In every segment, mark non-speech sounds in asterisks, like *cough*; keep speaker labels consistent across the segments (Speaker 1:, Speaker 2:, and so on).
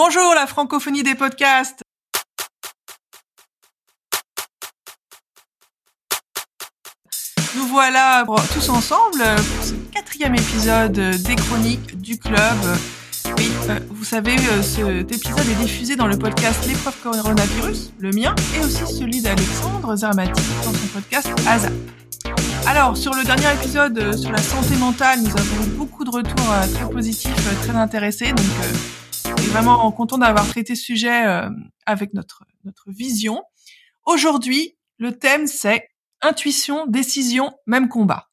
Speaker 1: Bonjour la francophonie des podcasts. Nous voilà tous ensemble pour ce quatrième épisode des chroniques du club. Oui, euh, vous savez, euh, cet épisode est diffusé dans le podcast L'épreuve coronavirus, le mien, et aussi celui d'Alexandre Zermati dans son podcast ASAP. Alors, sur le dernier épisode euh, sur la santé mentale, nous avons eu beaucoup de retours très positifs, très intéressés. Vraiment content d'avoir traité ce sujet avec notre, notre vision. Aujourd'hui, le thème, c'est intuition, décision, même combat.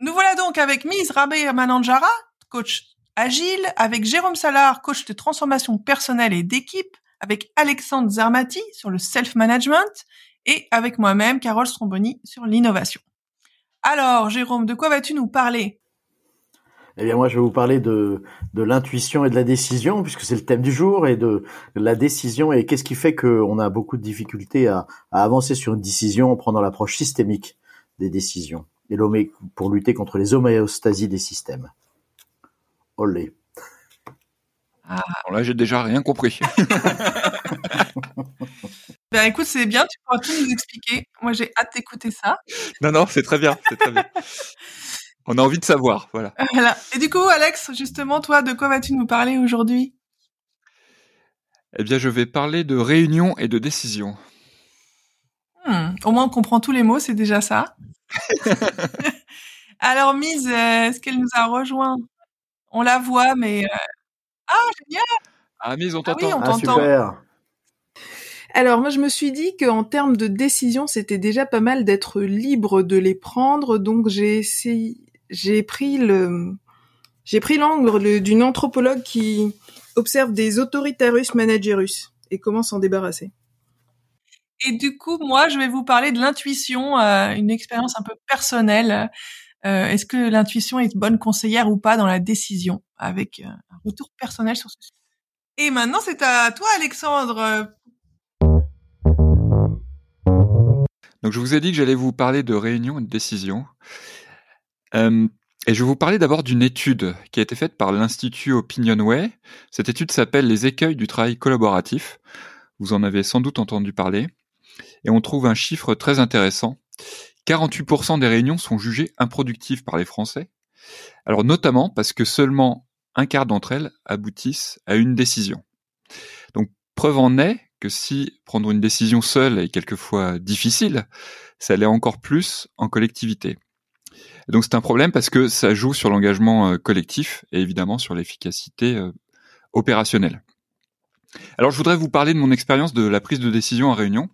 Speaker 1: Nous voilà donc avec Mise Rabé Mananjara, coach agile, avec Jérôme Salard, coach de transformation personnelle et d'équipe, avec Alexandre Zermati sur le self-management et avec moi-même, Carole Stromboni, sur l'innovation. Alors, Jérôme, de quoi vas-tu nous parler?
Speaker 2: Eh bien, moi, je vais vous parler de, l'intuition et de la décision, puisque c'est le thème du jour, et de, la décision, et qu'est-ce qui fait qu'on a beaucoup de difficultés à, à avancer sur une décision en prenant l'approche systémique des décisions et pour lutter contre les homéostasies des systèmes. Olé.
Speaker 3: Ah. là, j'ai déjà rien compris. *laughs*
Speaker 1: ben écoute, c'est bien, tu pourras tout nous expliquer. Moi, j'ai hâte d'écouter ça.
Speaker 3: Non, non, c'est très bien, c'est très bien. *laughs* On a envie de savoir, voilà.
Speaker 1: voilà. Et du coup, Alex, justement, toi, de quoi vas-tu nous parler aujourd'hui?
Speaker 3: Eh bien, je vais parler de réunion et de décision.
Speaker 1: Hmm, au moins, on comprend tous les mots, c'est déjà ça. *laughs* Alors, Mise, euh, est-ce qu'elle nous a rejoint On la voit, mais... Ah, génial
Speaker 3: Ah, on ah t'entend.
Speaker 2: Ah, super
Speaker 4: alors moi je me suis dit qu'en termes de décision c'était déjà pas mal d'être libre de les prendre donc j'ai essayé j'ai pris le j'ai pris l'angle d'une anthropologue qui observe des autoritarus managerus et comment s'en débarrasser.
Speaker 1: Et du coup, moi, je vais vous parler de l'intuition, euh, une expérience un peu personnelle. Euh, Est-ce que l'intuition est bonne conseillère ou pas dans la décision, avec euh, un retour personnel sur ce sujet. Et maintenant, c'est à toi, Alexandre.
Speaker 3: Donc, je vous ai dit que j'allais vous parler de réunion et de décision. Euh, et je vais vous parler d'abord d'une étude qui a été faite par l'Institut Opinionway. Cette étude s'appelle Les écueils du travail collaboratif. Vous en avez sans doute entendu parler et on trouve un chiffre très intéressant. 48% des réunions sont jugées improductives par les Français. Alors notamment parce que seulement un quart d'entre elles aboutissent à une décision. Donc preuve en est que si prendre une décision seule est quelquefois difficile, ça l'est encore plus en collectivité. donc c'est un problème parce que ça joue sur l'engagement euh, collectif et évidemment sur l'efficacité euh, opérationnelle. Alors je voudrais vous parler de mon expérience de la prise de décision en réunion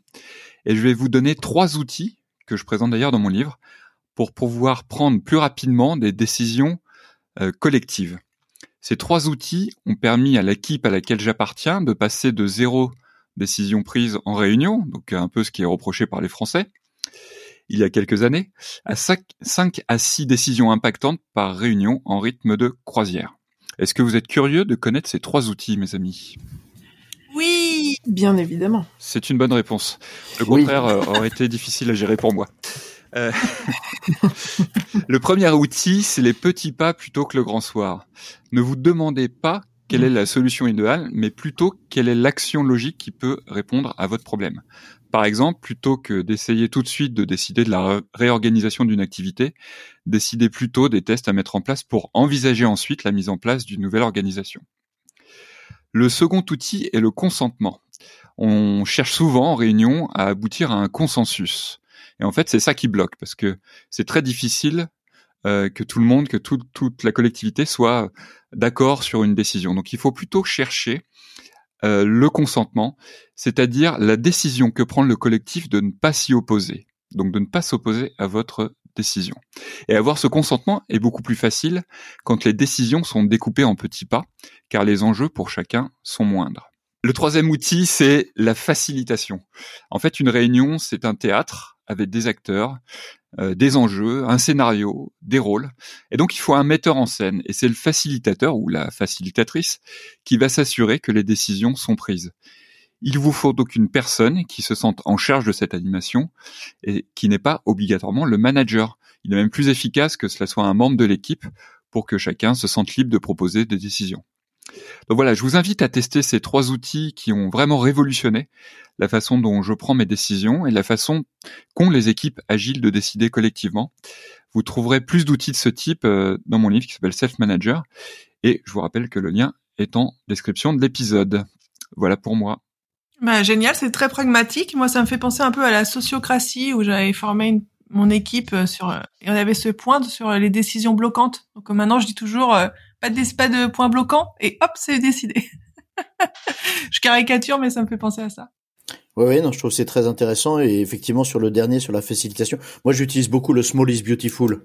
Speaker 3: et je vais vous donner trois outils, que je présente d'ailleurs dans mon livre, pour pouvoir prendre plus rapidement des décisions euh, collectives. Ces trois outils ont permis à l'équipe à laquelle j'appartiens de passer de zéro décision prise en réunion, donc un peu ce qui est reproché par les Français, il y a quelques années, à 5, 5 à 6 décisions impactantes par réunion en rythme de croisière. Est-ce que vous êtes curieux de connaître ces trois outils, mes amis?
Speaker 1: Oui,
Speaker 4: bien évidemment.
Speaker 3: C'est une bonne réponse. Le contraire euh, aurait été difficile à gérer pour moi. Euh, *laughs* le premier outil, c'est les petits pas plutôt que le grand soir. Ne vous demandez pas quelle est la solution idéale, mais plutôt quelle est l'action logique qui peut répondre à votre problème. Par exemple, plutôt que d'essayer tout de suite de décider de la réorganisation d'une activité, décidez plutôt des tests à mettre en place pour envisager ensuite la mise en place d'une nouvelle organisation. Le second outil est le consentement. On cherche souvent en réunion à aboutir à un consensus. Et en fait, c'est ça qui bloque, parce que c'est très difficile euh, que tout le monde, que toute la collectivité soit d'accord sur une décision. Donc il faut plutôt chercher euh, le consentement, c'est-à-dire la décision que prend le collectif de ne pas s'y opposer, donc de ne pas s'opposer à votre décision. Et avoir ce consentement est beaucoup plus facile quand les décisions sont découpées en petits pas, car les enjeux pour chacun sont moindres. Le troisième outil, c'est la facilitation. En fait, une réunion, c'est un théâtre avec des acteurs, euh, des enjeux, un scénario, des rôles. Et donc, il faut un metteur en scène. Et c'est le facilitateur ou la facilitatrice qui va s'assurer que les décisions sont prises. Il vous faut donc une personne qui se sente en charge de cette animation et qui n'est pas obligatoirement le manager. Il est même plus efficace que cela soit un membre de l'équipe pour que chacun se sente libre de proposer des décisions. Donc voilà, je vous invite à tester ces trois outils qui ont vraiment révolutionné la façon dont je prends mes décisions et la façon qu'ont les équipes agiles de décider collectivement. Vous trouverez plus d'outils de ce type euh, dans mon livre qui s'appelle Self Manager et je vous rappelle que le lien est en description de l'épisode. Voilà pour moi.
Speaker 1: Bah, génial, c'est très pragmatique. Moi, ça me fait penser un peu à la sociocratie où j'avais formé mon équipe euh, sur et on avait ce point sur les décisions bloquantes. Donc maintenant, je dis toujours euh, pas de pas de points bloquants et hop, c'est décidé. *laughs* je caricature, mais ça me fait penser à ça.
Speaker 2: Oui, ouais, non, je trouve c'est très intéressant et effectivement sur le dernier, sur la facilitation, moi j'utilise beaucoup le small is beautiful.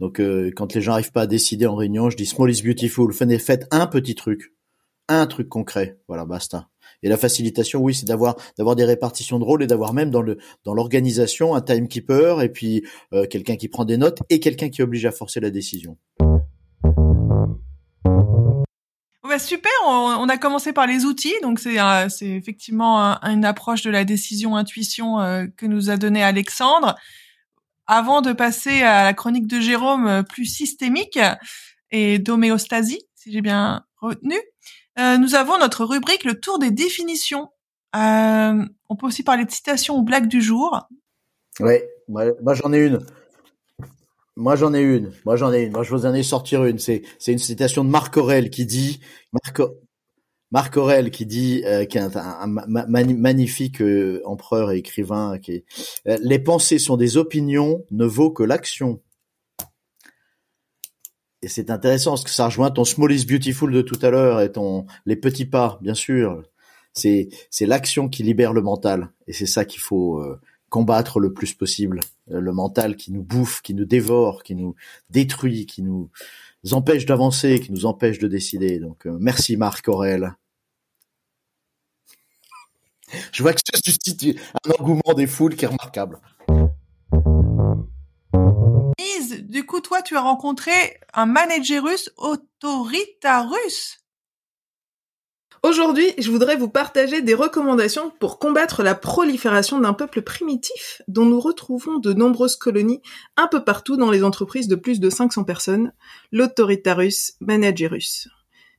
Speaker 2: Donc euh, quand les gens arrivent pas à décider en réunion, je dis small is beautiful. Faites un petit truc, un truc concret, voilà, basta. Et la facilitation, oui, c'est d'avoir d'avoir des répartitions de rôles et d'avoir même dans le dans l'organisation un timekeeper et puis euh, quelqu'un qui prend des notes et quelqu'un qui oblige à forcer la décision.
Speaker 1: Bah super, on, a commencé par les outils, donc c'est c'est effectivement une approche de la décision intuition euh, que nous a donné Alexandre. Avant de passer à la chronique de Jérôme euh, plus systémique et d'homéostasie, si j'ai bien retenu, euh, nous avons notre rubrique le tour des définitions. Euh, on peut aussi parler de citations ou blagues du jour.
Speaker 2: Oui, moi, j'en ai une. Moi j'en ai une. Moi j'en ai une. Moi je vous en ai sortir une. C'est c'est une citation de Marc Aurel qui dit Marc, Marc Aurel qui dit euh, qui est un, magnifique empereur et écrivain qui les pensées sont des opinions ne vaut que l'action et c'est intéressant parce que ça rejoint ton small is beautiful de tout à l'heure et ton les petits pas, bien sûr. C'est c'est l'action qui libère le mental et c'est ça qu'il faut euh, combattre le plus possible. Euh, le mental qui nous bouffe, qui nous dévore, qui nous détruit, qui nous empêche d'avancer, qui nous empêche de décider. Donc euh, merci Marc Aurel. *laughs* Je vois que ça suscite un engouement des foules qui est remarquable.
Speaker 1: du coup, toi, tu as rencontré un managerus autoritarus.
Speaker 4: Aujourd'hui, je voudrais vous partager des recommandations pour combattre la prolifération d'un peuple primitif dont nous retrouvons de nombreuses colonies un peu partout dans les entreprises de plus de 500 personnes, l'autoritarus managerus.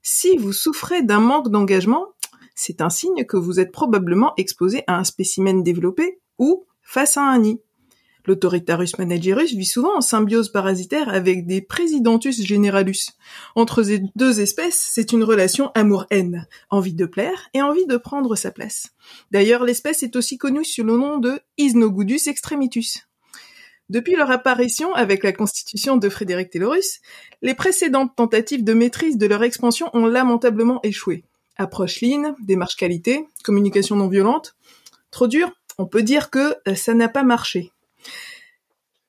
Speaker 4: Si vous souffrez d'un manque d'engagement, c'est un signe que vous êtes probablement exposé à un spécimen développé ou face à un nid. L'autoritarus managerus vit souvent en symbiose parasitaire avec des Presidentus generalus. Entre ces deux espèces, c'est une relation amour-haine, envie de plaire et envie de prendre sa place. D'ailleurs, l'espèce est aussi connue sous le nom de Isnogudus extremitus. Depuis leur apparition avec la constitution de Frédéric Taylorus, les précédentes tentatives de maîtrise de leur expansion ont lamentablement échoué. Approche lean, démarche qualité, communication non violente. Trop dur On peut dire que ça n'a pas marché.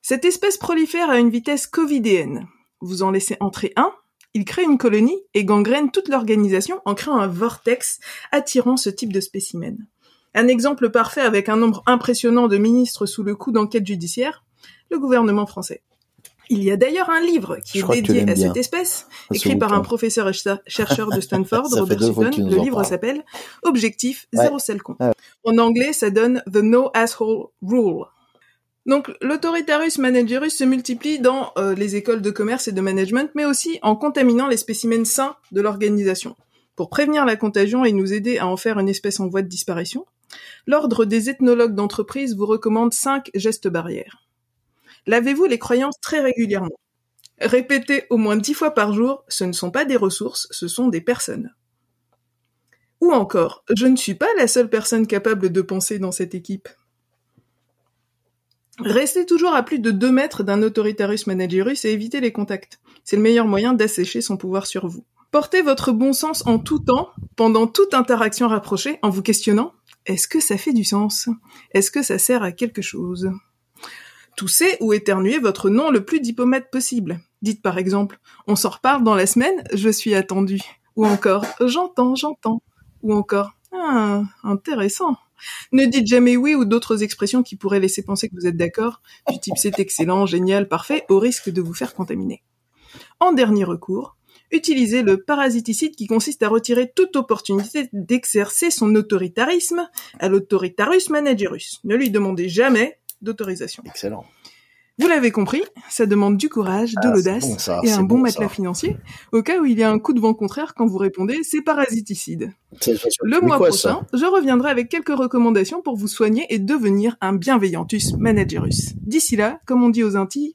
Speaker 4: Cette espèce prolifère à une vitesse covidéenne. Vous en laissez entrer un, il crée une colonie et gangrène toute l'organisation en créant un vortex attirant ce type de spécimen. Un exemple parfait avec un nombre impressionnant de ministres sous le coup d'enquête judiciaire, le gouvernement français. Il y a d'ailleurs un livre qui est dédié à cette espèce, écrit par un professeur et chercheur de Stanford, *laughs* Robert Sutton. Le livre s'appelle Objectif zéro sel con. En anglais, ça donne The No Asshole Rule. Donc l'autoritarus managerus se multiplie dans euh, les écoles de commerce et de management, mais aussi en contaminant les spécimens sains de l'organisation. Pour prévenir la contagion et nous aider à en faire une espèce en voie de disparition, l'Ordre des ethnologues d'entreprise vous recommande cinq gestes barrières. Lavez-vous les croyances très régulièrement. Répétez au moins dix fois par jour, ce ne sont pas des ressources, ce sont des personnes. Ou encore, je ne suis pas la seule personne capable de penser dans cette équipe. Restez toujours à plus de 2 mètres d'un autoritarus managerus et évitez les contacts. C'est le meilleur moyen d'assécher son pouvoir sur vous. Portez votre bon sens en tout temps, pendant toute interaction rapprochée, en vous questionnant est-ce que ça fait du sens? Est-ce que ça sert à quelque chose? Toussez ou éternuez votre nom le plus diplomate possible. Dites par exemple on s'en reparle dans la semaine, je suis attendu. Ou encore j'entends, j'entends. Ou encore ah, intéressant. *laughs* Ne dites jamais oui ou d'autres expressions qui pourraient laisser penser que vous êtes d'accord, du type c'est excellent, génial, parfait, au risque de vous faire contaminer. En dernier recours, utilisez le parasiticide qui consiste à retirer toute opportunité d'exercer son autoritarisme à l'autoritarus managerus. Ne lui demandez jamais d'autorisation.
Speaker 2: Excellent.
Speaker 4: Vous l'avez compris, ça demande du courage, de
Speaker 2: Ah,
Speaker 4: l'audace
Speaker 2: c'est bon, ça,
Speaker 4: et un bon
Speaker 2: bon,
Speaker 4: matelas
Speaker 2: ça.
Speaker 4: financier, au cas où il y a un coup de vent contraire quand vous répondez c'est parasiticide. Le mois
Speaker 2: quoi,
Speaker 4: prochain, je reviendrai avec quelques recommandations pour vous soigner et devenir un bienveillantus managerus. D'ici là, comme on dit aux Antilles,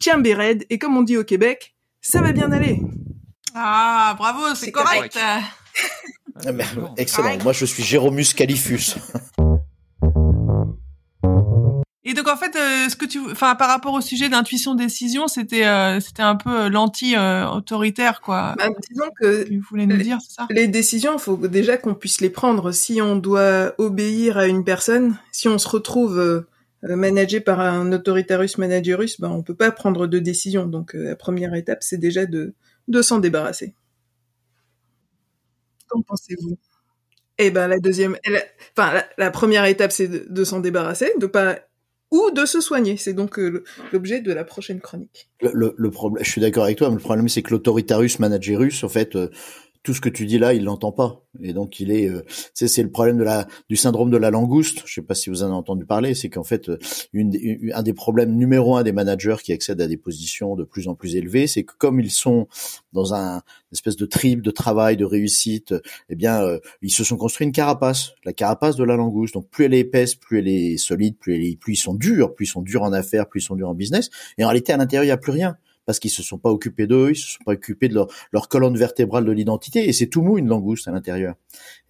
Speaker 4: tiens béred, et comme on dit au Québec, ça va bien aller.
Speaker 1: Ah, bravo, c'est correct.
Speaker 2: Ah.
Speaker 3: Excellent.
Speaker 2: Moi, je suis Jéromus Califus. *laughs*
Speaker 1: Et donc en fait, euh, ce que tu, enfin par rapport au sujet d'intuition décision, c'était euh, c'était un peu euh, l'anti euh, autoritaire quoi.
Speaker 4: Bah, disons que
Speaker 1: Tu voulais nous dire, c'est ça?
Speaker 4: les décisions, il faut déjà qu'on puisse les prendre. Si on doit obéir à une personne, si on se retrouve managé par un autoritarus managerus, ben on peut pas prendre de décision. Donc euh, la première étape, c'est déjà de de s'en débarrasser. Qu'en pensez-vous? Eh ben la deuxième, la- enfin la, la première étape, c'est de, de s'en débarrasser, de pas ou de se soigner. C'est donc euh, l'objet de la prochaine chronique.
Speaker 2: Le, le, le problème, je suis d'accord avec toi, mais le problème, c'est que l'autoritarus managerus, en fait, euh, tout ce que tu dis là, il l'entend pas. Et donc, il est, euh, c'est, le problème de la, du syndrome de la langouste. Je sais pas si vous en avez entendu parler. C'est qu'en fait, euh, une, une- un des problèmes numéro un des managers qui accèdent à des positions de plus en plus élevées, c'est que comme ils sont dans un une espèce de trip de travail, de réussite, eh bien, euh, ils se sont construits une carapace, la carapace de la langouste. Donc, plus elle est épaisse, plus elle est solide, plus elle est, plus ils sont durs, plus ils sont durs en affaires, plus ils sont durs en business. Et en réalité, à l'intérieur, il n'y a plus rien parce qu'ils se sont pas occupés d'eux, ils se sont pas occupés de leur, colonne vertébrale de l'identité, et c'est tout mou une langouste à l'intérieur.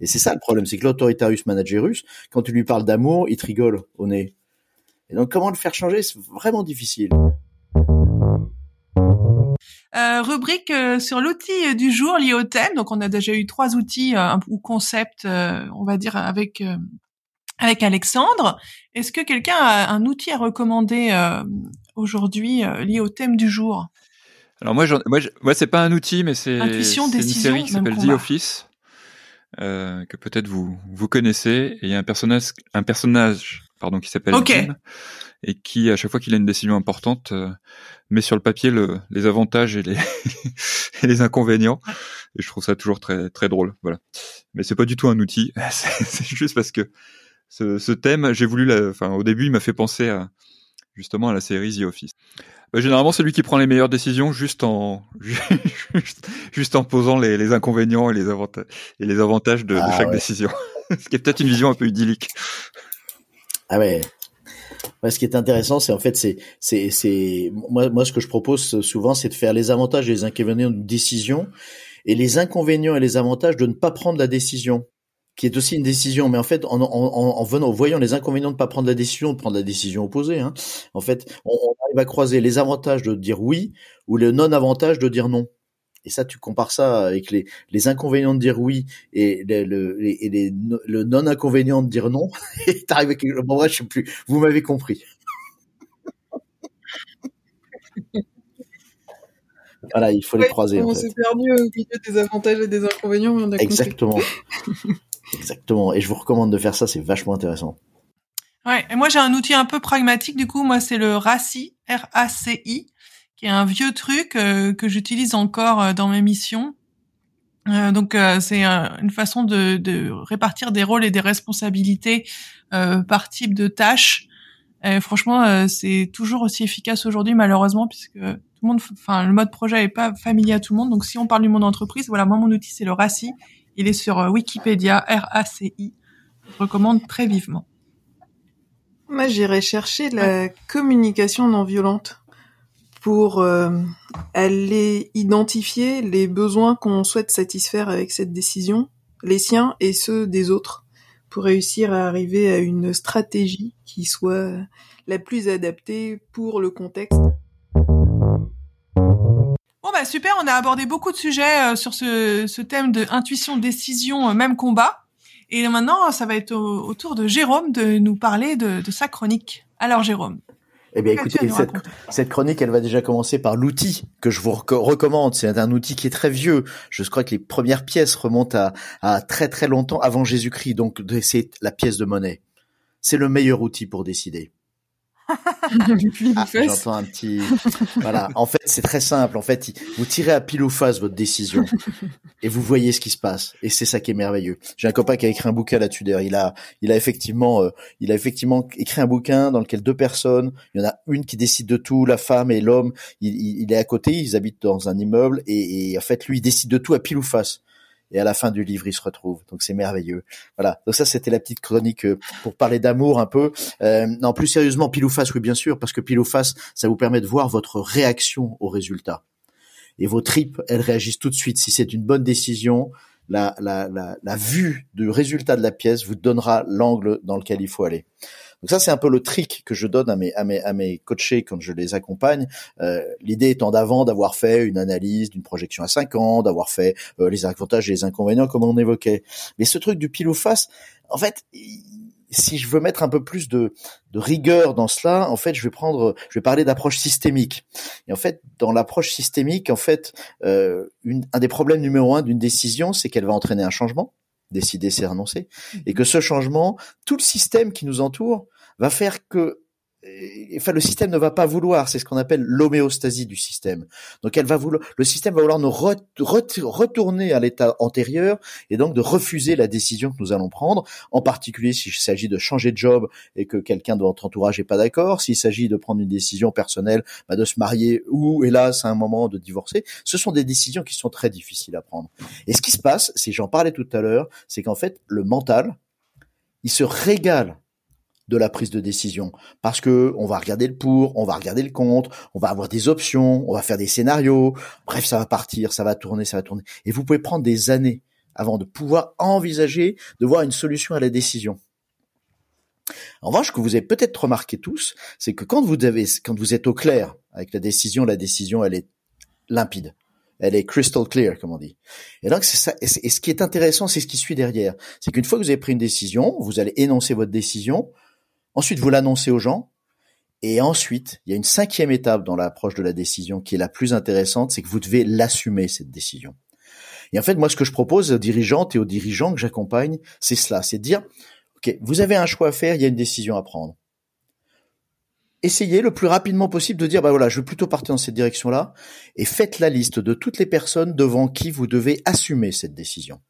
Speaker 2: Et c'est ça le problème, c'est que l'autoritarus managerus, quand tu lui parles d'amour, il te rigole au nez. Et donc comment le faire changer, c'est vraiment difficile.
Speaker 1: Euh, rubrique euh, sur l'outil euh, du jour lié au thème. Donc on a déjà eu trois outils ou concepts, on va dire avec avec Alexandre. Est-ce que quelqu'un a un outil à recommander aujourd'hui euh, lié au thème du jour
Speaker 3: Alors moi, moi, moi, c'est pas un outil, mais c'est une série qui s'appelle The. Office, euh, que peut-être vous vous connaissez. Et il y a un personnage, un personnage, pardon, qui s'appelle
Speaker 1: Ok.
Speaker 3: Jim, et qui à chaque fois qu'il a une décision importante, euh, met sur le papier le, les avantages et les *laughs* et les inconvénients. Et je trouve ça toujours très très drôle. Voilà. Mais c'est pas du tout un outil. *laughs* C'est juste parce que ce, ce thème, j'ai voulu, enfin au début, il m'a fait penser à justement à la série The Office. Bah, généralement, c'est lui qui prend les meilleures décisions juste en *laughs* juste, juste en posant les, les inconvénients et les avantages et les avantages de, de
Speaker 2: Ah
Speaker 3: chaque
Speaker 2: ouais.
Speaker 3: décision. *laughs* Ce qui est peut-être une vision un peu idyllique.
Speaker 2: Ah ouais. Ouais, ce qui est intéressant, c'est en fait, c'est, c'est, c'est, moi, moi, ce que je propose souvent, c'est de faire les avantages et les inconvénients d'une décision, et les inconvénients et les avantages de ne pas prendre la décision, qui est aussi une décision. Mais en fait, en, en, en, en venant, en voyant les inconvénients de ne pas prendre la décision, de prendre la décision opposée, hein, en fait, on, on arrive à croiser les avantages de dire oui ou les non-avantages de dire non. Et ça, tu compares ça avec les, les inconvénients de dire oui et, le, le, et les, le non-inconvénient de dire non. *laughs* Et t'arrives avec, bon, ouais, je sais plus. Vous m'avez compris. *laughs* Voilà, il faut les croiser,
Speaker 4: on s'est perdu au milieu des avantages et des inconvénients, mais on a.
Speaker 2: Exactement. *laughs* Exactement. Et je vous recommande de faire ça, c'est vachement intéressant.
Speaker 1: Ouais. Et moi j'ai un outil un peu pragmatique du coup. Moi c'est le RACI, R-A-C-I, qui est un vieux truc euh, que j'utilise encore euh, dans mes missions. Euh, donc c'est une façon de, répartir des rôles et des responsabilités par type de tâche. Et franchement, c'est toujours aussi efficace aujourd'hui, malheureusement, puisque tout le monde, enfin, le mode projet est pas familier à tout le monde. Donc, si on parle du monde entreprise, voilà, moi, mon outil, c'est le RACI. Il est sur euh, Wikipédia, R-A-C-I. Je recommande très vivement.
Speaker 4: Moi, j'irais chercher la communication non violente pour euh, aller identifier les besoins qu'on souhaite satisfaire avec cette décision, les siens et ceux des autres, pour réussir à arriver à une stratégie qui soit la plus adaptée pour le contexte.
Speaker 1: Bah super, on a abordé beaucoup de sujets euh, sur ce, ce thème de intuition, décision, euh, même combat. Et maintenant, ça va être au, au tour de Jérôme de nous parler de, de sa chronique. Alors Jérôme,
Speaker 2: Eh bien, écoutez, cette, chronique, elle va déjà commencer par l'outil que je vous reco- recommande. C'est un outil qui est très vieux. Je crois que les premières pièces remontent à, à très très longtemps avant Jésus-Christ. Donc, c'est la pièce de monnaie. C'est le meilleur outil pour décider. *laughs* ah, J'entends un petit. voilà. En fait, c'est très simple. En fait, vous tirez à pile ou face votre décision *laughs* et vous voyez ce qui se passe. Et c'est ça qui est merveilleux. J'ai un copain qui a écrit un bouquin là-dessus. Il a, il a effectivement, euh, il a effectivement écrit un bouquin dans lequel deux personnes, il y en a une qui décide de tout, la femme et l'homme. Il, il, est à côté, ils habitent dans un immeuble et, et en fait, lui, il décide de tout à pile ou face et à la fin du livre, il se retrouve. Donc c'est merveilleux. Voilà. Donc ça, c'était la petite chronique euh, pour parler d'amour un peu. Euh, non, plus sérieusement, pile ou face, oui, bien sûr, parce que pile ou face, ça vous permet de voir votre réaction au résultat. Et vos tripes, elles réagissent tout de suite. Si c'est une bonne décision, la, la, la, la vue du résultat de la pièce vous donnera l'angle dans lequel il faut aller. Donc ça, c'est un peu le trick que je donne à mes à mes à mes coachés quand je les accompagne. Euh, L'idée étant d'avant d'avoir fait une analyse d'une projection à 5 ans, d'avoir fait euh, les avantages et les inconvénients comme on évoquait. Mais ce truc du pile ou face, en fait, si je veux mettre un peu plus de, de, rigueur dans cela, en fait, je vais prendre, je vais parler d'approche systémique. Et en fait, dans l'approche systémique, en fait, euh, une, un des problèmes numéro un d'une décision, c'est qu'elle va entraîner un changement décider, c'est renoncer. Et que ce changement, tout le système qui nous entoure va faire que enfin le système ne va pas vouloir, c'est ce qu'on appelle l'homéostasie du système. Donc elle va vouloir, le système va vouloir nous retourner à l'état antérieur et donc de refuser la décision que nous allons prendre, en particulier s'il s'agit de changer de job et que quelqu'un de votre entourage n'est pas d'accord, s'il s'agit de prendre une décision personnelle, bah de se marier ou hélas à un moment de divorcer, ce sont des décisions qui sont très difficiles à prendre. Et ce qui se passe, c'est j'en parlais tout à l'heure, c'est qu'en fait le mental, il se régale de la prise de décision parce que on va regarder le pour, on va regarder le contre, on va avoir des options, on va faire des scénarios. Bref, ça va partir, ça va tourner, ça va tourner. Et vous pouvez prendre des années avant de pouvoir envisager de voir une solution à la décision. En revanche, ce que vous avez peut-être remarqué tous, c'est que quand vous avez, quand vous êtes au clair avec la décision, la décision, elle est limpide. Elle est crystal clear, comme on dit. Et donc, c'est ça. Et ce qui est intéressant, c'est ce qui suit derrière. C'est qu'une fois que vous avez pris une décision, vous allez énoncer votre décision. Ensuite, vous l'annoncez aux gens. Et ensuite, il y a une cinquième étape dans l'approche de la décision qui est la plus intéressante, c'est que vous devez l'assumer, cette décision. Et en fait, moi, ce que je propose aux dirigeantes et aux dirigeants que j'accompagne, c'est cela, c'est de dire, OK, vous avez un choix à faire, il y a une décision à prendre. Essayez le plus rapidement possible de dire, bah voilà, je veux plutôt partir dans cette direction-là, et faites la liste de toutes les personnes devant qui vous devez assumer cette décision.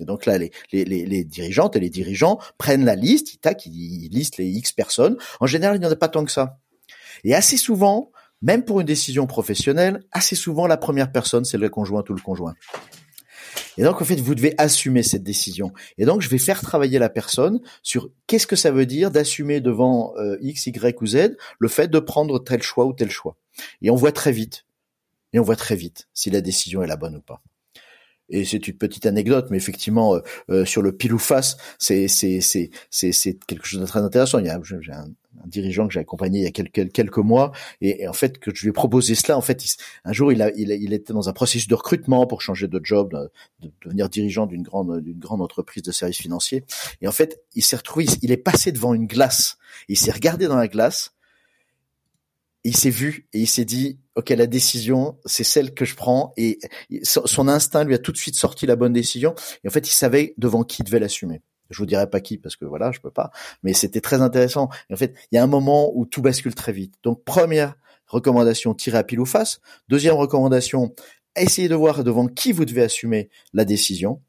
Speaker 2: Et donc là, les, les, les, dirigeantes et les dirigeants prennent la liste, ils tac, ils listent les X personnes. En général, il n'y en a pas tant que ça. Et assez souvent, même pour une décision professionnelle, assez souvent, la première personne, c'est le conjoint ou le conjoint. Et donc, en fait, vous devez assumer cette décision. Et donc, je vais faire travailler la personne sur qu'est-ce que ça veut dire d'assumer devant euh, X, Y ou Z le fait de prendre tel choix ou tel choix. Et on voit très vite. Et on voit très vite si la décision est la bonne ou pas et c'est une petite anecdote, mais effectivement, euh, euh, sur le pile ou face, c'est c'est c'est c'est quelque chose de très intéressant. Il y a j'ai un, dirigeant que j'ai accompagné il y a quelques quelques mois, et, en fait que je lui ai proposé cela. En fait, un jour, il a, il il était dans un processus de recrutement pour changer de job, de, devenir dirigeant d'une grande d'une grande entreprise de services financiers. Et en fait, il s'est retrouvé, il est passé devant une glace. Il s'est regardé dans la glace il s'est vu et il s'est dit ok la décision c'est celle que je prends. Et son instinct lui a tout de suite sorti la bonne décision. Et en fait il savait devant qui il devait l'assumer. Je vous dirai pas qui parce que voilà je peux pas. Mais c'était très intéressant. Et en fait il y a un moment où tout bascule très vite. Donc première recommandation tirer à pile ou face. Deuxième recommandation essayez de voir devant qui vous devez assumer la décision.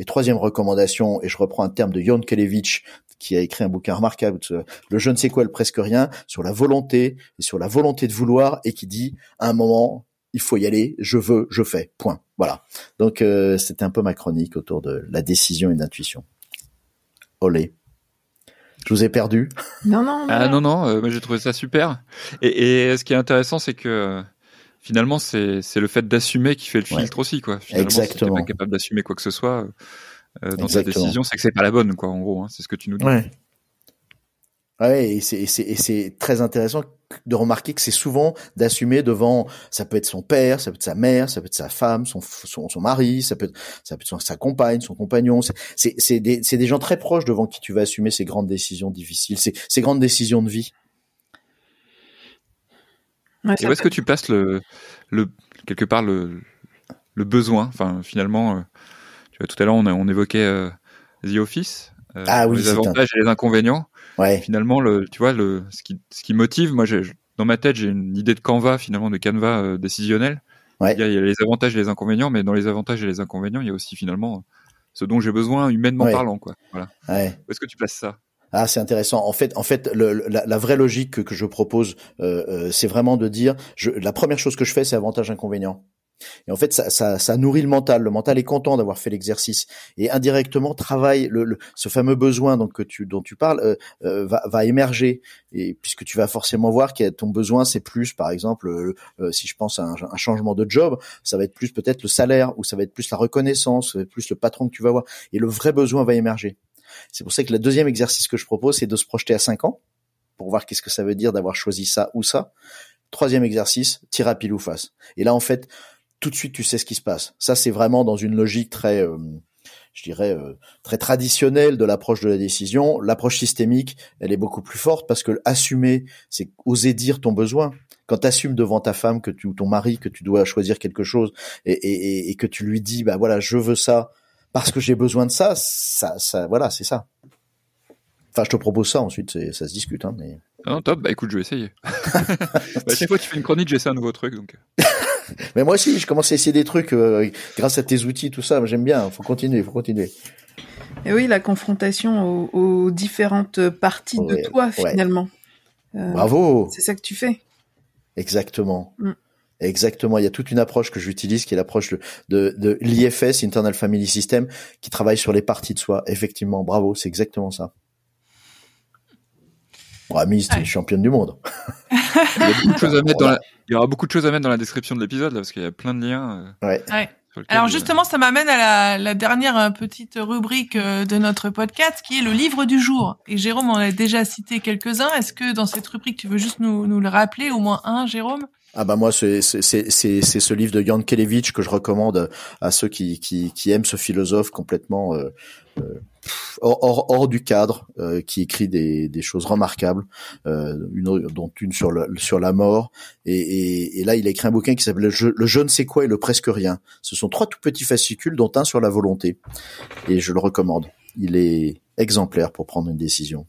Speaker 2: Et troisième recommandation, et je reprends un terme de Jon Kelevich, qui a écrit un bouquin remarquable, le je ne sais quoi, le presque rien, sur la volonté et sur la volonté de vouloir, et qui dit à un moment, il faut y aller, je veux, je fais, point. Voilà. Donc euh, c'était un peu ma chronique autour de la décision et l'intuition. Olé. Je vous ai perdu.
Speaker 4: Non, non, non.
Speaker 3: Ah non, non, euh, j'ai trouvé ça super. Et, et, ce qui est intéressant, c'est que finalement, c'est le fait d'assumer qui fait le filtre aussi, quoi. Finalement,
Speaker 2: Exactement.
Speaker 3: Si pas capable d'assumer quoi que ce soit euh, dans ta décision, c'est que c'est pas la bonne, quoi. En gros, hein, c'est ce que tu nous dis.
Speaker 2: Ouais. Ouais, et c'est très intéressant de remarquer que c'est souvent d'assumer devant, ça peut être son père, ça peut être sa mère, ça peut être sa femme, son, son, son mari, ça peut être, ça peut être sa compagne, son compagnon. C'est des, des gens très proches devant qui tu vas assumer ces grandes décisions difficiles, ces, ces grandes décisions de vie.
Speaker 3: et où est-ce que tu passes le, le quelque part le, le besoin Enfin, finalement, euh, tu vois, tout à l'heure on, on évoquait euh, The Office, euh,
Speaker 2: ah, oui,
Speaker 3: les avantages et les inconvénients.
Speaker 2: Ouais.
Speaker 3: Finalement, le, tu vois, le, ce qui, ce qui motive, moi, dans ma tête, j'ai une idée de Canva, finalement, de Canva euh, décisionnel.
Speaker 2: Ouais.
Speaker 3: Il, y a, il y a les avantages et les inconvénients, mais dans les avantages et les inconvénients, il y a aussi finalement ce dont j'ai besoin humainement
Speaker 2: Ouais.
Speaker 3: parlant, quoi. Voilà.
Speaker 2: Ouais.
Speaker 3: Où est-ce que tu places ça?
Speaker 2: Ah, c'est intéressant. En fait, en fait, le, la, la vraie logique que, que je propose, euh, c'est vraiment de dire, je, la première chose que je fais, c'est avantage inconvénient. Et en fait, ça, ça, ça nourrit le mental. Le mental est content d'avoir fait l'exercice et indirectement travaille le, le- ce fameux besoin donc que tu dont tu parles euh, euh, va, va émerger et puisque tu vas forcément voir que ton besoin c'est plus par exemple euh, euh, si je pense à un, un changement de job ça va être plus peut-être le salaire ou ça va être plus la reconnaissance ça va être plus le patron que tu vas voir et le vrai besoin va émerger c'est pour ça que le deuxième exercice que je propose, c'est de se projeter à 5 ans pour voir qu'est-ce que ça veut dire d'avoir choisi ça ou ça. Troisième exercice, tir à pile ou face. Et là, en fait, tout de suite, tu sais ce qui se passe. Ça, c'est vraiment dans une logique très, euh, je dirais, euh, très traditionnelle de l'approche de la décision. L'approche systémique, elle est beaucoup plus forte parce que assumer, c'est oser dire ton besoin. Quand tu assumes devant ta femme que tu, ou ton mari que tu dois choisir quelque chose et, et, et- que tu lui dis, bah voilà, je veux ça parce que j'ai besoin de ça, ça, ça, voilà, c'est ça. Enfin, je te propose ça ensuite, ça se discute, hein, mais.
Speaker 3: Non, top, bah écoute, je vais essayer. *laughs* bah, chaque fois que tu fais une chronique, j'essaie un nouveau truc, donc. *laughs* *laughs*
Speaker 2: Mais moi aussi, je commence à essayer des trucs euh, grâce à tes outils, tout ça. J'aime bien. Faut continuer, faut continuer.
Speaker 4: Et oui, la confrontation aux, aux différentes parties
Speaker 2: Ouais,
Speaker 4: de toi
Speaker 2: ouais.
Speaker 4: finalement. Euh,
Speaker 2: Bravo.
Speaker 4: C'est ça que tu fais.
Speaker 2: Exactement.
Speaker 4: Mm.
Speaker 2: Exactement. Il y a toute une approche que j'utilise qui est l'approche de, de, de l'IFS, Internal Family System, qui travaille sur les parties de soi. Effectivement. Bravo. C'est exactement ça. Bon, Ami, c'était
Speaker 1: Ouais.
Speaker 2: championne du monde.
Speaker 3: Il y, a beaucoup de choses à mettre dans la... *laughs* Il y aura beaucoup de choses à mettre dans la description de l'épisode, là, parce qu'il y a plein de liens. euh,
Speaker 2: Ouais.
Speaker 1: Alors
Speaker 3: euh,
Speaker 1: justement, ça m'amène à la, la dernière euh, petite rubrique de notre podcast, qui est le livre du jour. Et Jérôme en a déjà cité quelques-uns. Est-ce que dans cette rubrique, tu veux juste nous, nous le rappeler, au moins un, Jérôme?
Speaker 2: Ah bah moi c'est c'est c'est c'est c'est ce livre de Jan Kelevich que je recommande à ceux qui qui qui aiment ce philosophe complètement euh, euh, hors, hors hors du cadre euh, qui écrit des des choses remarquables euh, une dont une sur le sur la mort et et, et là il a écrit un bouquin qui s'appelle le, je, le je ne sais quoi et le presque rien. Ce sont trois tout petits fascicules dont un sur la volonté et je le recommande. Il est exemplaire pour prendre une décision.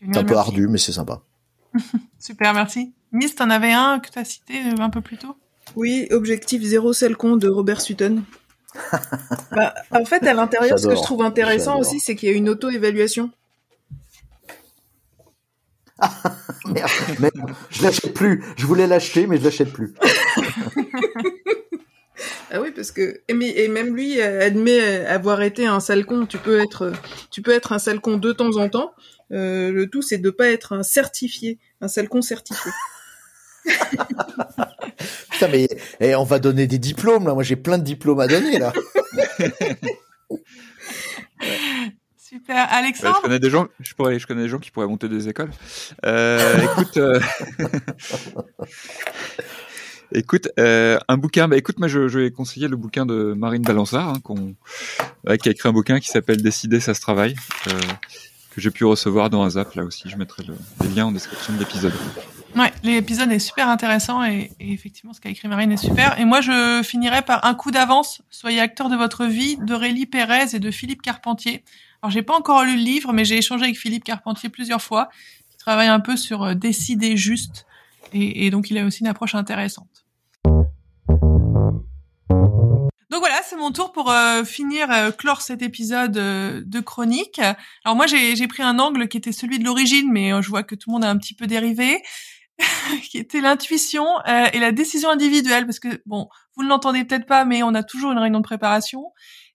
Speaker 2: C'est un peu ardu mais c'est sympa. *laughs*
Speaker 1: Super, merci. Miss, t'en avais un que tu as cité euh, un peu plus tôt?
Speaker 4: Oui, Objectif zéro sel con de Robert Sutton. *laughs* Bah, en fait, à l'intérieur, ce que je trouve intéressant aussi, c'est qu'il y a une auto-évaluation. *laughs*
Speaker 2: Merde, merde, je l'achète plus. Je voulais l'acheter, mais je l'achète plus. *laughs*
Speaker 4: Ah oui, parce que et, même lui euh, admet euh, avoir été un sale con. Tu peux être, tu peux être un sale con de temps en temps. Euh, le tout, c'est de pas être un certifié, un sale con certifié. *laughs*
Speaker 2: Putain, mais eh, on va donner des diplômes là. Moi, j'ai plein de diplômes à donner là. *laughs*
Speaker 1: Super.
Speaker 3: Ouais, je
Speaker 1: Alexandre
Speaker 3: connais des gens, je pourrais, je connais des gens qui pourraient monter des écoles. Euh, écoute, euh, *laughs* écoute, euh, un bouquin. Bah, écoute, moi, je, je vais conseiller le bouquin de Marine Balançard, hein, qu'on, ouais, qui a écrit un bouquin qui s'appelle Décider, ça se travaille, euh, que j'ai pu recevoir dans un zap. Là aussi, je mettrai le, les liens en description de l'épisode.
Speaker 1: Ouais, l'épisode est super intéressant et, effectivement, ce qu'a écrit Marine est super. Et moi, je finirai par un coup d'avance. Soyez acteur de votre vie d'Aurélie Pérez et de Philippe Carpentier. Alors, j'ai pas encore lu le livre, mais j'ai échangé avec Philippe Carpentier plusieurs fois, qui travaille un peu sur euh, décider juste. Et, donc, il a aussi une approche intéressante. Donc voilà, c'est mon tour pour euh, finir, euh, clore cet épisode de chronique. Alors moi, j'ai pris un angle qui était celui de l'origine, mais je vois que tout le monde a un petit peu dérivé, *laughs* qui était l'intuition euh, et la décision individuelle, parce que bon, vous ne l'entendez peut-être pas, mais on a toujours une réunion de préparation,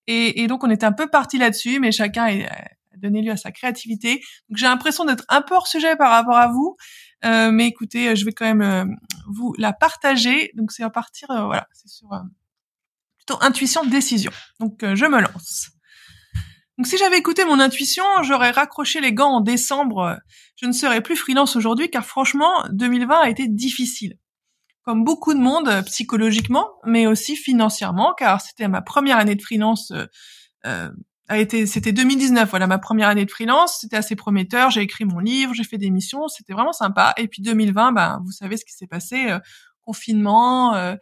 Speaker 1: et, donc on était un peu parti là-dessus, mais chacun a donné lieu à sa créativité. Donc j'ai l'impression d'être un peu hors sujet par rapport à vous, euh, mais écoutez, euh, je vais quand même vous la partager. Donc c'est à partir, voilà, c'est sur plutôt intuition décision. Donc je me lance. Donc si j'avais écouté mon intuition, j'aurais raccroché les gants en décembre. Je ne serais plus freelance aujourd'hui car franchement, 2020 a été difficile. Comme beaucoup de monde euh, psychologiquement, mais aussi financièrement, car c'était ma première année de freelance. euh, euh, a été, c'était 2019, voilà ma première année de freelance. C'était assez prometteur. J'ai écrit mon livre, j'ai fait des missions, c'était vraiment sympa. Et puis 2020, ben vous savez ce qui s'est passé, euh, confinement. euh,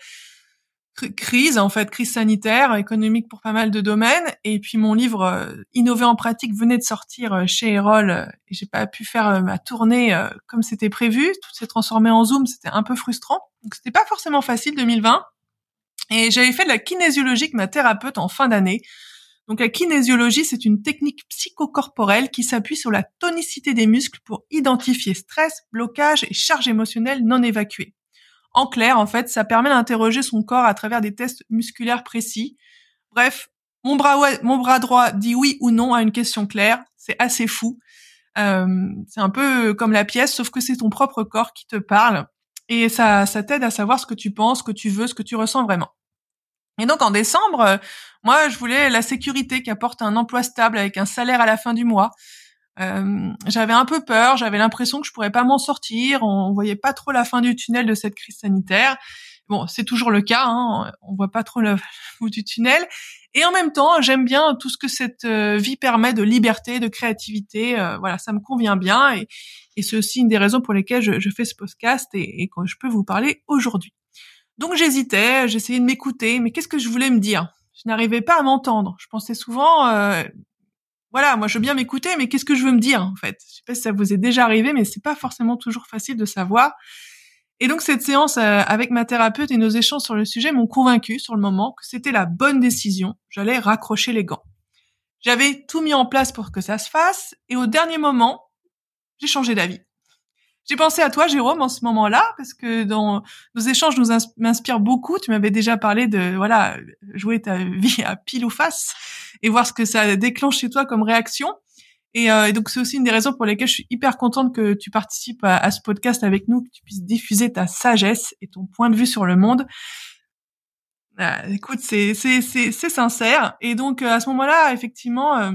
Speaker 1: crise en fait, crise sanitaire, économique pour pas mal de domaines. Et puis mon livre euh, Innover en pratique venait de sortir euh, chez Erol euh, j'ai pas pu faire ma tournée comme c'était prévu. Tout s'est transformé en Zoom, c'était un peu frustrant. Donc c'était pas forcément facile 2020. Et j'avais fait de la kinésiologie avec ma thérapeute en fin d'année. Donc la kinésiologie, c'est une technique psychocorporelle qui s'appuie sur la tonicité des muscles pour identifier stress, blocage et charge émotionnelle non évacuée. En clair, en fait, ça permet d'interroger son corps à travers des tests musculaires précis. Bref, mon bras, droit dit oui ou non à une question claire. C'est assez fou. Euh, c'est un peu comme la pièce, sauf que c'est ton propre corps qui te parle. Et ça, ça t'aide à savoir ce que tu penses, ce que tu veux, ce que tu ressens vraiment. Et donc en décembre, euh, moi je voulais la sécurité qui apporte un emploi stable avec un salaire à la fin du mois. Euh, j'avais un peu peur, j'avais l'impression que je pourrais pas m'en sortir, on, voyait pas trop la fin du tunnel de cette crise sanitaire. Bon, c'est toujours le cas, hein, on voit pas trop *laughs* le bout du tunnel. Et en même temps, j'aime bien tout ce que cette euh, vie permet de liberté, de créativité. Euh, voilà, ça me convient bien et, c'est aussi une des raisons pour lesquelles je, fais ce podcast et, et que je peux vous parler aujourd'hui. Donc j'hésitais, j'essayais de m'écouter, mais qu'est-ce que je voulais me dire? Je n'arrivais pas à m'entendre. Je pensais souvent, euh, voilà, moi je veux bien m'écouter, mais qu'est-ce que je veux me dire en fait? Je sais pas si ça vous est déjà arrivé, mais c'est pas forcément toujours facile de savoir. Et donc cette séance euh, avec ma thérapeute et nos échanges sur le sujet m'ont convaincu sur le moment que c'était la bonne décision. J'allais raccrocher les gants. J'avais tout mis en place pour que ça se fasse, et au dernier moment, j'ai changé d'avis. J'ai pensé à toi, Jérôme, en ce moment-là, parce que dans nos échanges nous m'inspirent beaucoup. Tu m'avais déjà parlé de voilà jouer ta *laughs* vie à pile ou face et voir ce que ça déclenche chez toi comme réaction. Et, euh, donc c'est aussi une des raisons pour lesquelles je suis hyper contente que tu participes à, ce podcast avec nous, que tu puisses diffuser ta sagesse et ton point de vue sur le monde. Euh, écoute, c'est sincère. Et donc euh, à ce moment-là, effectivement, euh,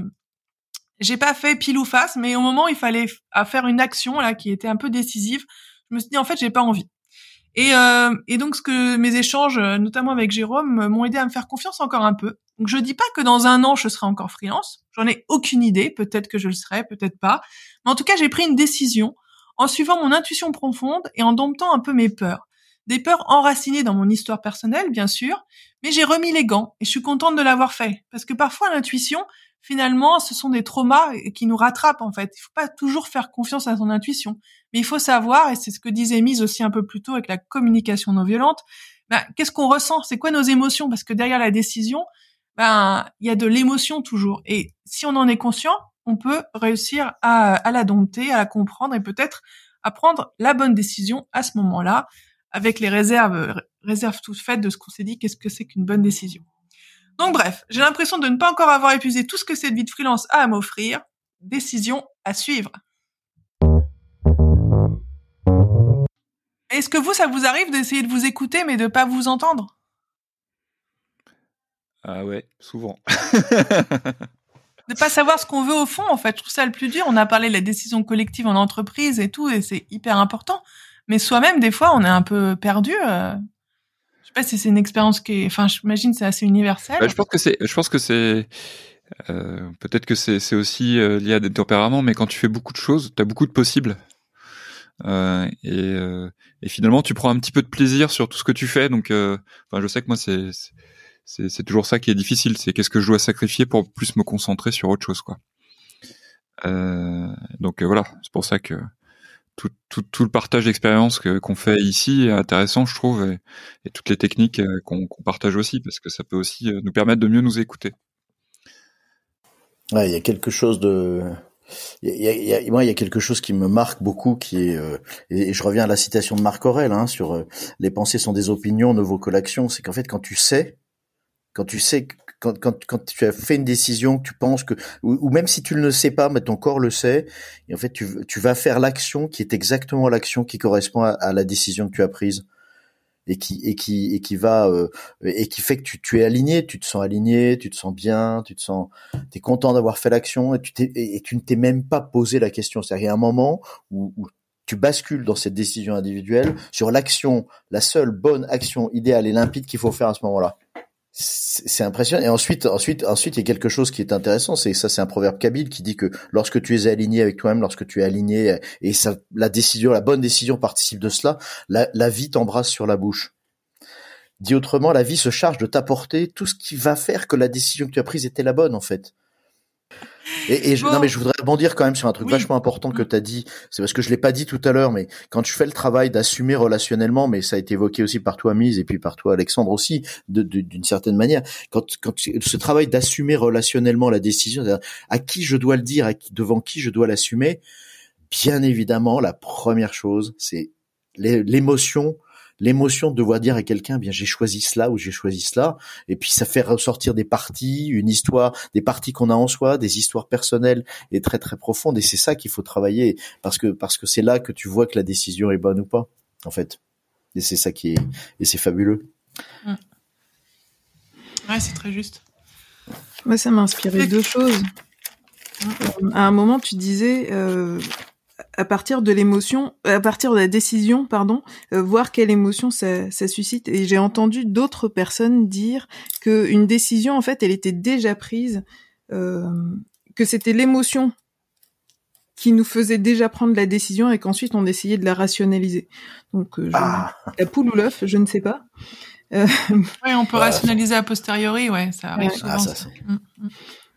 Speaker 1: j'ai pas fait pile ou face, mais au moment où il fallait faire une action là qui était un peu décisive, je me suis dit en fait j'ai pas envie. Et, euh, et donc ce que mes échanges, notamment avec Jérôme, m'ont aidé à me faire confiance encore un peu. Donc je dis pas que dans un an je serai encore freelance, j'en ai aucune idée, peut-être que je le serai, peut-être pas. Mais en tout cas j'ai pris une décision en suivant mon intuition profonde et en domptant un peu mes peurs. Des peurs enracinées dans mon histoire personnelle, bien sûr, mais j'ai remis les gants et je suis contente de l'avoir fait. Parce que parfois l'intuition, finalement, ce sont des traumas qui nous rattrapent en fait. Il faut pas toujours faire confiance à son intuition, mais il faut savoir, et c'est ce que disait Mise aussi un peu plus tôt avec la communication non violente, ben, qu'est-ce qu'on ressent, c'est quoi nos émotions, parce que derrière la décision, ben il y a de l'émotion toujours. Et si on en est conscient, on peut réussir à, à la dompter, à la comprendre et peut-être à prendre la bonne décision à ce moment-là, avec les réserves, réserves toutes faites de ce qu'on s'est dit, qu'est-ce que c'est qu'une bonne décision. Donc bref, j'ai l'impression de ne pas encore avoir épuisé tout ce que cette vie de freelance a à m'offrir. Décision à suivre. Est-ce que vous, ça vous arrive d'essayer de vous écouter mais de pas vous entendre?
Speaker 3: Ah ouais, souvent.
Speaker 1: de pas savoir ce qu'on veut au fond, en fait, je trouve ça le plus dur. On a parlé de la décision collective en entreprise et tout, et c'est hyper important. Mais soi-même, des fois, on est un peu perdu. Euh sais pas si c'est une expérience qui est, enfin, j'imagine c'est assez universel.
Speaker 3: Bah, je pense que c'est, je pense que c'est, euh, peut-être que c'est, aussi euh, lié à des tempéraments, mais quand tu fais beaucoup de choses, tu as beaucoup de possibles. Euh, et, et, finalement, tu prends un petit peu de plaisir sur tout ce que tu fais. Donc, enfin, je sais que moi, c'est, c'est toujours ça qui est difficile. C'est qu'est-ce que je dois sacrifier pour plus me concentrer sur autre chose, quoi. donc voilà, c'est pour ça que tout, tout, tout, le partage d'expérience qu'on fait ici est intéressant, je trouve, et, et toutes les techniques euh, qu'on partage aussi, parce que ça peut aussi euh, nous permettre de mieux nous écouter.
Speaker 2: Ouais, il y a quelque chose de, il y a, il y a, moi, il y a quelque chose qui me marque beaucoup, qui est, euh, et je reviens à la citation de Marc Aurel hein, sur les pensées sont des opinions, ne vaut que l'action. C'est qu'en fait, quand tu sais, quand tu sais quand, tu as fait une décision, tu penses que, ou, même si tu ne le sais pas, mais ton corps le sait, et en fait, tu, vas faire l'action qui est exactement l'action qui correspond à, la décision que tu as prise et qui et qui et qui va euh, et qui fait que tu, es aligné, tu te sens aligné, tu te sens bien, tu te sens, t'es content d'avoir fait l'action et tu ne t'es même pas posé la question. C'est-à-dire il y a un moment où tu bascules dans cette décision individuelle sur l'action, la seule bonne action idéale et limpide qu'il faut faire à ce moment-là c'est impressionnant. Et ensuite, ensuite, ensuite, il y a quelque chose qui est intéressant. C'est ça, c'est un proverbe kabyle qui dit que lorsque tu es aligné avec toi-même, lorsque tu es aligné, et ça, la décision, la bonne décision participe de cela, la, la vie t'embrasse sur la bouche. Dit autrement, la vie se charge de t'apporter tout ce qui va faire que la décision que tu as prise était la bonne, en fait. Et, et je, non mais je voudrais rebondir quand même sur un truc vachement important que tu as dit. C'est parce que je l'ai pas dit tout à l'heure, mais quand tu fais le travail d'assumer relationnellement, mais ça a été évoqué aussi par toi Mise et puis par toi Alexandre aussi, d'une certaine manière. Quand, quand ce travail d'assumer relationnellement la décision, à qui je dois le dire, à qui, devant qui je dois l'assumer, bien évidemment, la première chose, c'est l'émotion l'émotion de devoir dire à quelqu'un, bien j'ai choisi cela ou j'ai choisi cela, et puis ça fait ressortir des parties, une histoire, des parties qu'on a en soi, des histoires personnelles et très très profondes, et c'est ça qu'il faut travailler parce que parce que c'est là que tu vois que la décision est bonne ou pas, en fait, et c'est ça qui est et c'est fabuleux.
Speaker 1: Mm. Ouais, c'est très juste.
Speaker 4: Moi, ça m'a inspiré deux choses. À un moment, tu disais, euh, à partir de l'émotion, à partir de la décision, pardon, euh, voir quelle émotion ça, ça suscite. Et j'ai entendu d'autres personnes dire que une décision, en fait, elle était déjà prise, euh, que c'était l'émotion qui nous faisait déjà prendre la décision et qu'ensuite on essayait de la rationaliser. Donc euh, ah. la poule ou l'œuf, je ne sais pas.
Speaker 1: Euh, oui, on peut rationaliser a posteriori, ouais, ça arrive souvent. Ah, ça, mm,
Speaker 4: mm.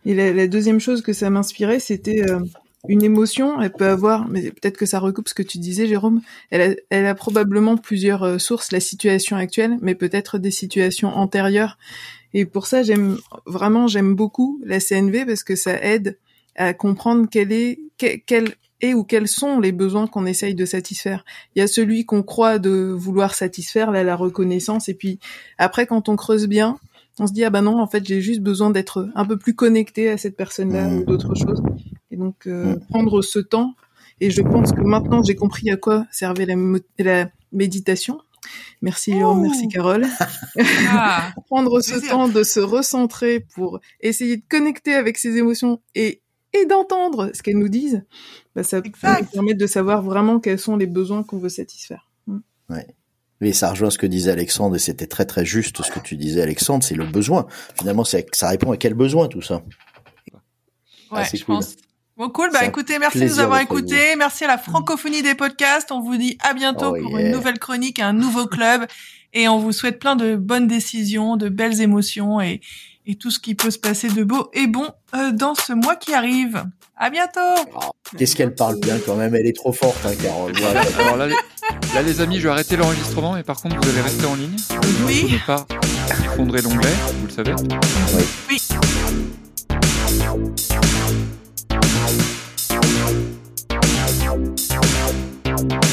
Speaker 4: Et la, la, deuxième chose que ça m'inspirait, c'était euh, une émotion, elle peut avoir, mais peut-être que ça recoupe ce que tu disais, Jérôme. Elle a, elle a probablement plusieurs euh, sources, la situation actuelle, mais peut-être des situations antérieures. Et pour ça, j'aime vraiment, j'aime beaucoup la CNV parce que ça aide à comprendre quel est, quel est ou quels sont les besoins qu'on essaye de satisfaire. Il y a celui qu'on croit de vouloir satisfaire, là, la reconnaissance, et puis après, quand on creuse bien, on se dit ah ben non, en fait, j'ai juste besoin d'être un peu plus connecté à cette personne-là ou d'autres choses. Et donc euh, mm. prendre ce temps. Et je pense que maintenant j'ai compris à quoi servait la, la méditation. Merci oh. merci Carole. Ah. *laughs* prendre ce temps de se recentrer pour essayer de connecter avec ses émotions et et d'entendre ce qu'elles nous disent, bah, ça nous permettre de savoir vraiment quels sont les besoins qu'on veut satisfaire.
Speaker 2: Mm. Ouais. Oui, ça rejoint ce que disait Alexandre et c'était très très juste ce que tu disais Alexandre, c'est le besoin. Finalement, ça répond à quel besoin tout ça?
Speaker 1: Ouais, ah, je pense. Bon, cool. Bah, écoutez, merci de nous avoir écoutés. Merci à la francophonie des podcasts. On vous dit à bientôt oh, pour une nouvelle chronique, un nouveau club. *laughs* Et on vous souhaite plein de bonnes décisions, de belles émotions et, et tout ce qui peut se passer de beau et bon euh, dans ce mois qui arrive. À bientôt.
Speaker 2: Oh, qu'est-ce qu'elle parle bien quand même. Elle est trop forte, hein, Carole. *laughs*
Speaker 3: Alors là, les, là, les amis, je vais arrêter l'enregistrement. Et par contre, vous allez rester en ligne.
Speaker 1: Oui.
Speaker 3: Vous ne pas effondrer l'onglet, vous le savez.
Speaker 1: Oui. oui. Thank you.